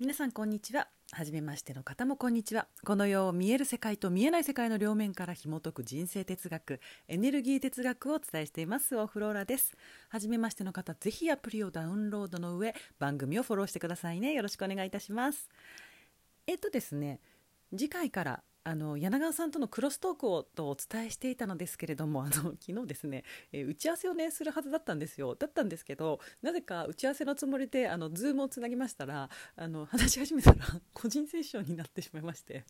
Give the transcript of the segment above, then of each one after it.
皆さんこんにちは。初めましての方もこんにちは。この世を見える世界と見えない世界の両面から紐解く人生哲学エネルギー哲学をお伝えしています。オフローラです。初めましての方ぜひアプリをダウンロードの上番組をフォローしてくださいね。よろしくお願いいたします。えっとですね次回からあの柳川さんとのクロストークをとお伝えしていたのですけれども あの昨日ですね、えー、打ち合わせをねするはずだったんですよ。だったんですけどなぜか打ち合わせのつもりであのズームをつなぎましたらあの話し始めたら 個人セッションになってしまいまして。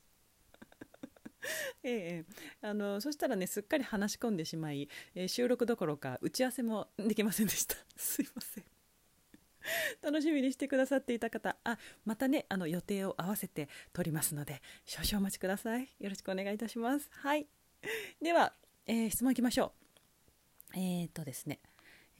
ええ、あのそしたらねすっかり話し込んでしまい、えー、収録どころか打ち合わせもできませんでした。すいません。楽しみにしてくださっていた方あまたねあの予定を合わせて撮りますので少々お待ちください。よろしくお願いいたします。はい。では、えー、質問いきましょう。えー、っとですね。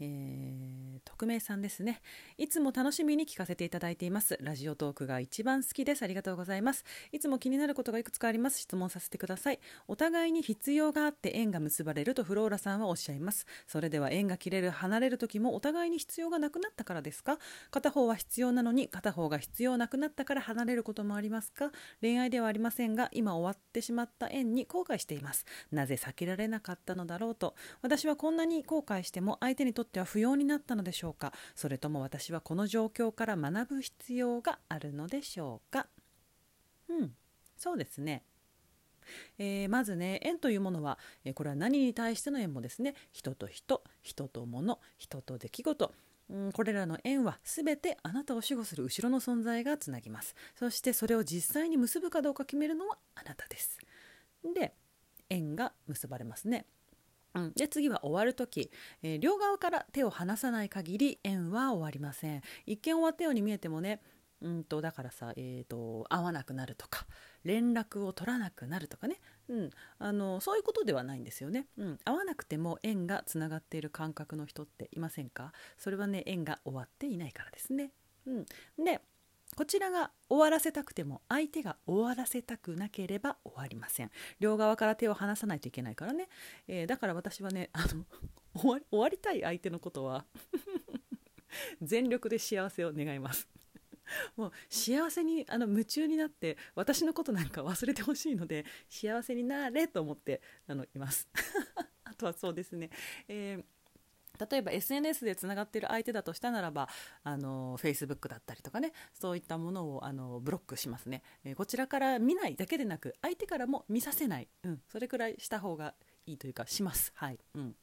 えー、匿名さんですね。いつも楽しみに聞かせていただいています。ラジオトークが一番好きです。ありがとうございます。いつも気になることがいくつかあります。質問させてください。お互いに必要があって縁が結ばれるとフローラさんはおっしゃいます。それでは縁が切れる離れる時もお互いに必要がなくなったからですか？片方は必要なのに片方が必要なくなったから離れることもありますか？恋愛ではありませんが今終わってしまった縁に後悔しています。なぜ避けられなかったのだろうと。私はこんなに後悔しても相手にとってっては不要になったのでしょうか？それとも私はこの状況から学ぶ必要があるのでしょうか？うんそうですね。えー、まずね縁というものは、えー、これは何に対しての縁もですね。人と人人と物人と出来事。うんこれらの縁は全てあなたを守護する後ろの存在がつなぎます。そしてそれを実際に結ぶかどうか決めるのはあなたです。で縁が結ばれますね。うん、で次は終わる時、えー、両側から手を離さない限り縁は終わりません。一見終わったように見えてもねうんとだからさ、えーと、会わなくなるとか連絡を取らなくなるとかね、うん、あのそういうことではないんですよね、うん、会わなくても縁がつながっている感覚の人っていませんか？それはね縁が終わっていないからですね、うん、でこちらが終わらせたくても相手が終わらせたくなければ終わりません。両側から手を離さないといけないからね、えー、だから私はねあの 終わ終わりたい相手のことは 全力で幸せを願います。もう幸せにあの夢中になって私のことなんか忘れてほしいので幸せになれと思ってあのいます。あとはそうですね、えー例えば SNS でつながっている相手だとしたならばあの Facebook だったりとかねそういったものをあのブロックしますね、えー、こちらから見ないだけでなく相手からも見させない、うん、それくらいした方がいいというかします。はい、うん。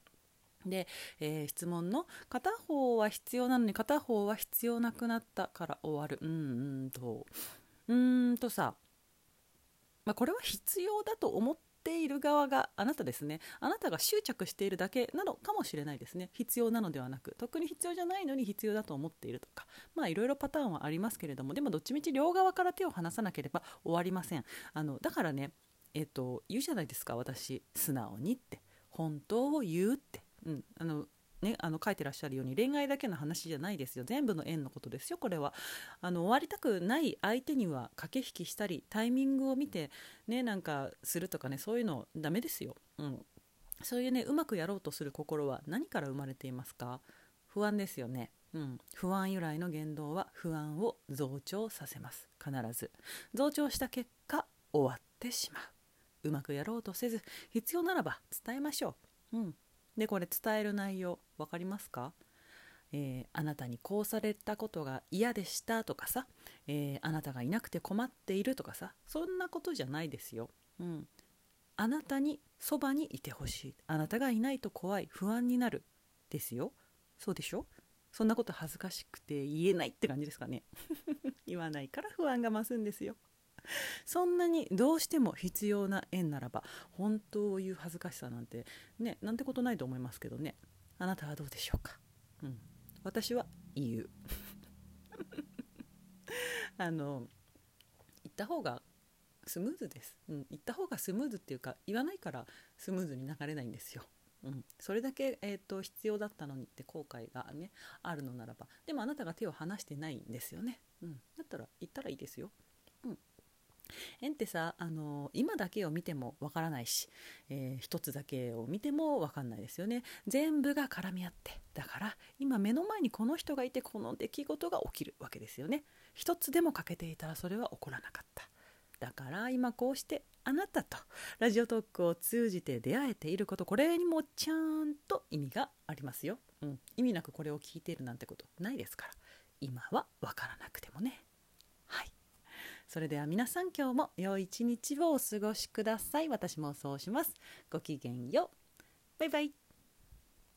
で、えー、質問の片方は必要なのに片方は必要なくなったから終わる。うんうんと。うんとさ、まあ、これは必要だと思っている側があなたですね。あなたが執着しているだけなのかもしれないですね。必要なのではなく特に必要じゃないのに必要だと思っているとか。まあいろいろパターンはありますけれども。でもどっちみち両側から手を離さなければ終わりません。あのだからねえっ、と言うじゃないですか。私素直にって。本当を言うって、うん、あのね、あの書いてらっしゃるように恋愛だけの話じゃないですよ。全部の縁のことですよこれは。あの終わりたくない相手には駆け引きしたりタイミングを見てねなんかするとかねそういうのダメですよ、うん、そういうねうまくやろうとする心は何から生まれていますか？不安ですよね。うん、不安由来の言動は不安を増長させます。必ず。増長した結果終わってしまう。うまくやろうとせず必要ならば伝えましょう、うん、でこれ伝える内容分かりますか？えー、あなたにこうされたことが嫌でしたとかさ、えー、あなたがいなくて困っているとかさそんなことじゃないですよ。うん、あなたにそばにいてほしい。あなたがいないと怖い不安になるですよ。そうでしょ？そんなこと恥ずかしくて言えないって感じですかね。言わないから不安が増すんですよ。そんなにどうしても必要な縁ならば本当を言う恥ずかしさなんてねなんてことないと思いますけどね。あなたはどうでしょうか、うん、私は言う。あの言った方がスムーズです、うん、言った方がスムーズっていうか言わないからスムーズに流れないんですよ。うん、それだけ、えーと、必要だったのにって後悔がねあるのならば。でもあなたが手を離してないんですよね、うん、だったら言ったらいいですよ。うん。縁ってさあの今だけを見てもわからないし、えー、一つだけを見てもわかんないですよね。全部が絡み合ってだから今目の前にこの人がいてこの出来事が起きるわけですよね。一つでも欠けていたらそれは起こらなかった。だから今こうしてあなたとラジオトークを通じて出会えていることこれにもちゃんと意味がありますよ、うん、意味なくこれを聞いているなんてことないですから。今は分からなくて。それでは皆さん今日も良い一日をお過ごしください。私もそうします。ごきげんよう。バイバイ。